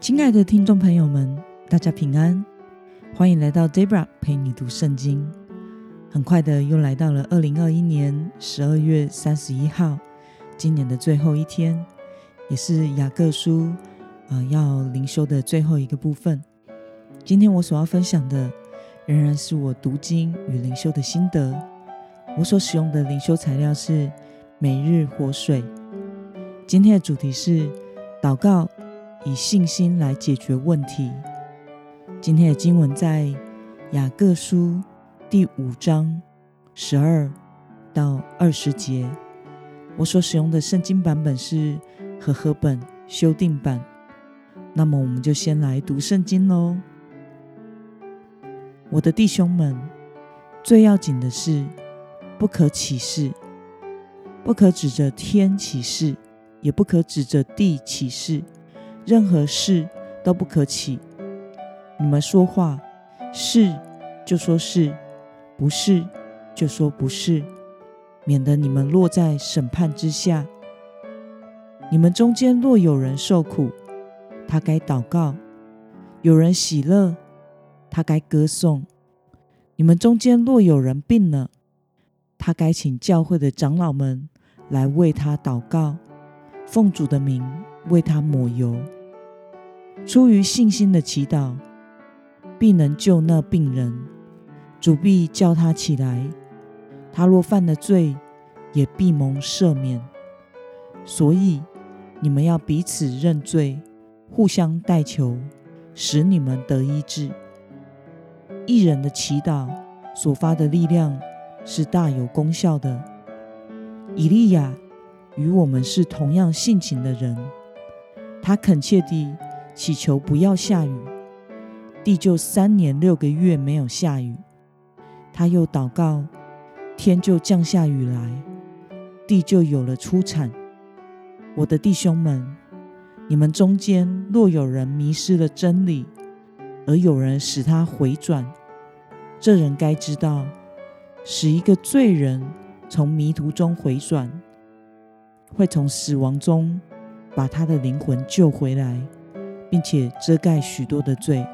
亲爱的听众朋友们，大家平安，欢迎来到 Debra 陪你读圣经。很快的又来到了二零二一年十二月三十一号，今年的最后一天，也是雅各书啊要灵修的最后一个部分。今天我所要分享的，仍然是我读经与灵修的心得。我所使用的灵修材料是每日活水。今天的主题是祷告，以信心来解决问题。今天的经文在雅各书第五章十二到二十节。我所使用的圣经版本是和合本修订版。那么，我们就先来读圣经喽。我的弟兄们，最要紧的是，不可起誓，不可指着天起誓。也不可指着地起誓，任何事都不可起。你们说话是就说是，不是就说不是，免得你们落在审判之下。你们中间若有人受苦，他该祷告；有人喜乐，他该歌颂。你们中间若有人病了，他该请教会的长老们来为他祷告。奉主的名为他抹油，出于信心的祈祷，必能救那病人。主必叫他起来。他若犯了罪，也必蒙赦免。所以你们要彼此认罪，互相代求，使你们得医治。一人的祈祷所发的力量是大有功效的。以利亚。与我们是同样性情的人，他恳切地祈求不要下雨，地就三年六个月没有下雨。他又祷告，天就降下雨来，地就有了出产。我的弟兄们，你们中间若有人迷失了真理，而有人使他回转，这人该知道，使一个罪人从迷途中回转。会从死亡中把他的灵魂救回来，并且遮盖许多的罪。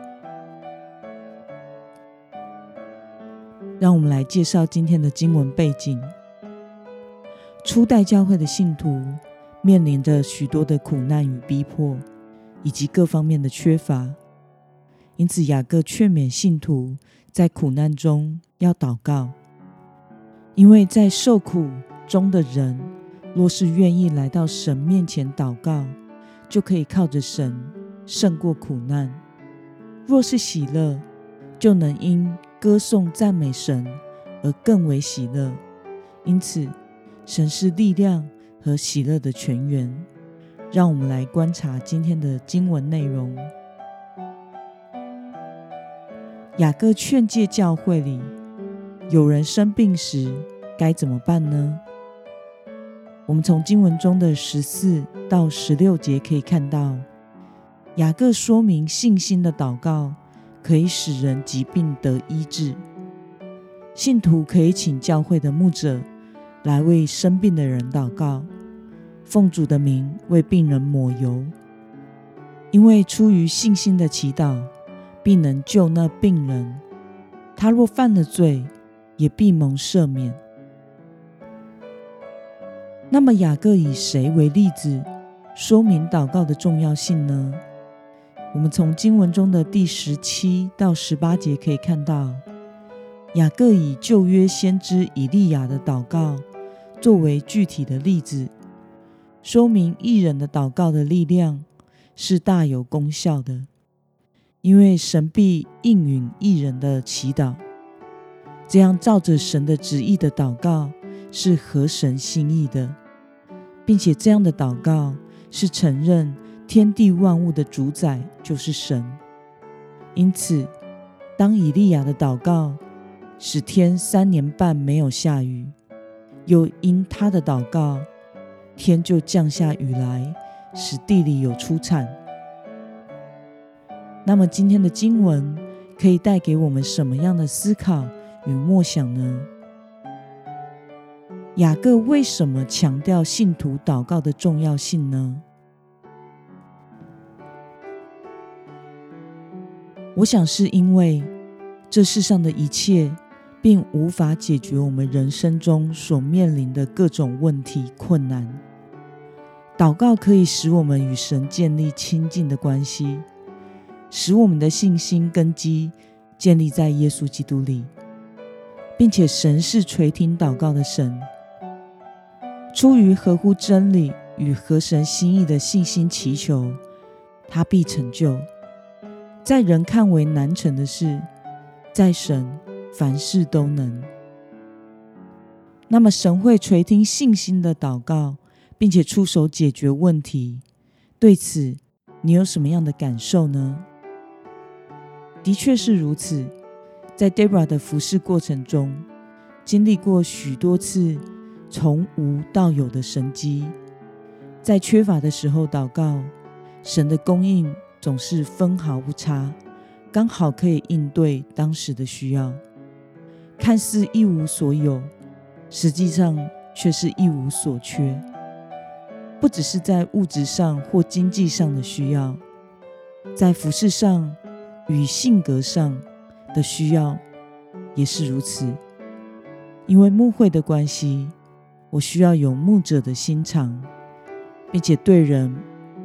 让我们来介绍今天的经文背景：初代教会的信徒面临着许多的苦难与逼迫，以及各方面的缺乏，因此雅各劝勉信徒在苦难中要祷告，因为在受苦中的人。若是愿意来到神面前祷告，就可以靠着神胜过苦难；若是喜乐，就能因歌颂赞美神而更为喜乐。因此，神是力量和喜乐的泉源。让我们来观察今天的经文内容。雅各劝诫教会里有人生病时，该怎么办呢？我们从经文中的十四到十六节可以看到，雅各说明信心的祷告可以使人疾病得医治。信徒可以请教会的牧者来为生病的人祷告，奉主的名为病人抹油，因为出于信心的祈祷必能救那病人。他若犯了罪，也必蒙赦免。那么雅各以谁为例子，说明祷告的重要性呢？我们从经文中的第十七到十八节可以看到，雅各以旧约先知以利亚的祷告作为具体的例子，说明艺人的祷告的力量是大有功效的，因为神必应允艺人的祈祷，这样照着神的旨意的祷告。是合神心意的，并且这样的祷告是承认天地万物的主宰就是神。因此，当以利亚的祷告使天三年半没有下雨，又因他的祷告，天就降下雨来，使地里有出产。那么，今天的经文可以带给我们什么样的思考与默想呢？雅各为什么强调信徒祷告的重要性呢？我想是因为这世上的一切并无法解决我们人生中所面临的各种问题困难。祷告可以使我们与神建立亲近的关系，使我们的信心根基建立在耶稣基督里，并且神是垂听祷告的神。出于合乎真理与合神心意的信心祈求，他必成就。在人看为难成的事，在神凡事都能。那么，神会垂听信心的祷告。并且出手解决问题，对此你有什么样的感受呢？的确是如此，在 Debra 的服侍过程中，经历过许多次从无到有的神迹。在缺乏的时候祷告，神的供应总是分毫不差，刚好可以应对当时的需要。看似一无所有，实际上却是一无所缺。不只是在物质上或经济上的需要，在服饰上与性格上的需要也是如此。因为牧会的关系，我需要有牧者的心肠，并且对人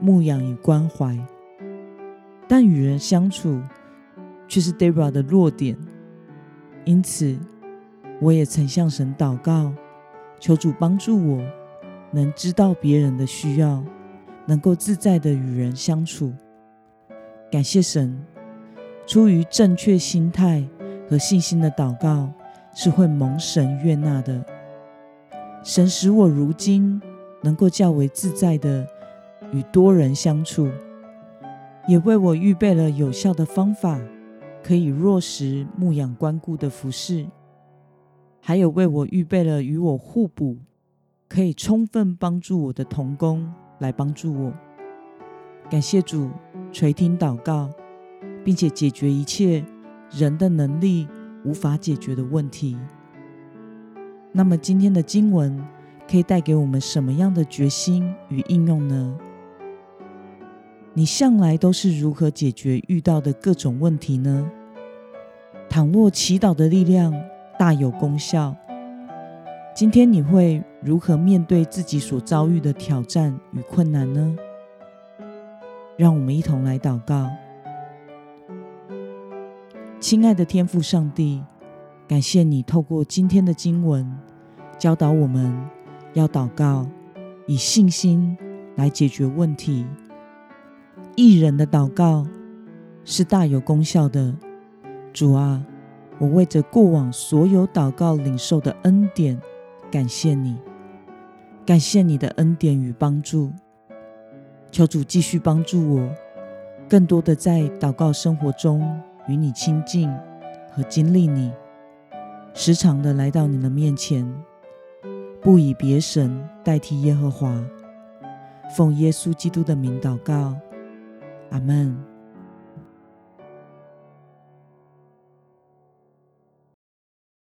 牧养与关怀。但与人相处却是 Debra 的弱点，因此我也曾向神祷告，求主帮助我。能知道别人的需要，能够自在的与人相处。感谢神，出于正确心态和信心的祷告是会蒙神悦纳的。神使我如今能够较为自在的与多人相处，也为我预备了有效的方法，可以落实牧养关顾的服饰，还有为我预备了与我互补。可以充分帮助我的童工来帮助我，感谢主垂听祷告，并且解决一切人的能力无法解决的问题。那么今天的经文可以带给我们什么样的决心与应用呢？你向来都是如何解决遇到的各种问题呢？倘若祈祷的力量大有功效。今天你会如何面对自己所遭遇的挑战与困难呢？让我们一同来祷告。亲爱的天父上帝，感谢你透过今天的经文教导我们要祷告，以信心来解决问题。一人的祷告是大有功效的。主啊，我为着过往所有祷告领受的恩典。感谢你，感谢你的恩典与帮助。求主继续帮助我，更多的在祷告生活中与你亲近和经历你，时常的来到你的面前，不以别神代替耶和华。奉耶稣基督的名祷告，阿门。